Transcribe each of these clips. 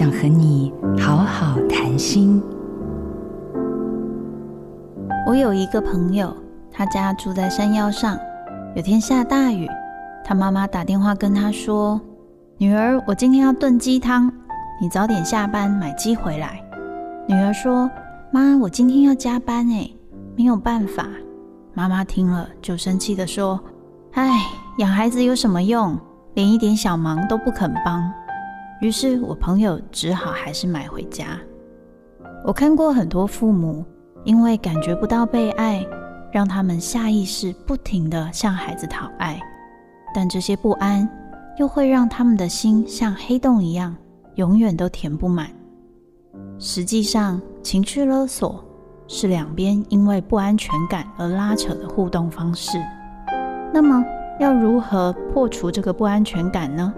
想和你好好谈心。我有一个朋友，他家住在山腰上。有天下大雨，他妈妈打电话跟他说：“女儿，我今天要炖鸡汤，你早点下班买鸡回来。”女儿说：“妈，我今天要加班哎，没有办法。”妈妈听了就生气的说：“哎，养孩子有什么用？连一点小忙都不肯帮。”于是我朋友只好还是买回家。我看过很多父母。因为感觉不到被爱，让他们下意识不停地向孩子讨爱，但这些不安又会让他们的心像黑洞一样，永远都填不满。实际上，情绪勒索是两边因为不安全感而拉扯的互动方式。那么，要如何破除这个不安全感呢？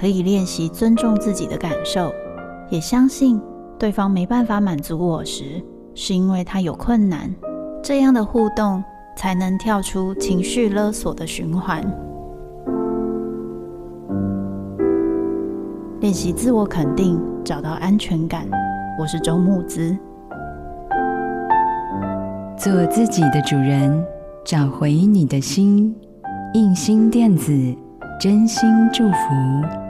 可以练习尊重自己的感受，也相信对方没办法满足我时。是因为他有困难，这样的互动才能跳出情绪勒索的循环。练习自我肯定，找到安全感。我是周木子，做自己的主人，找回你的心。印心电子，真心祝福。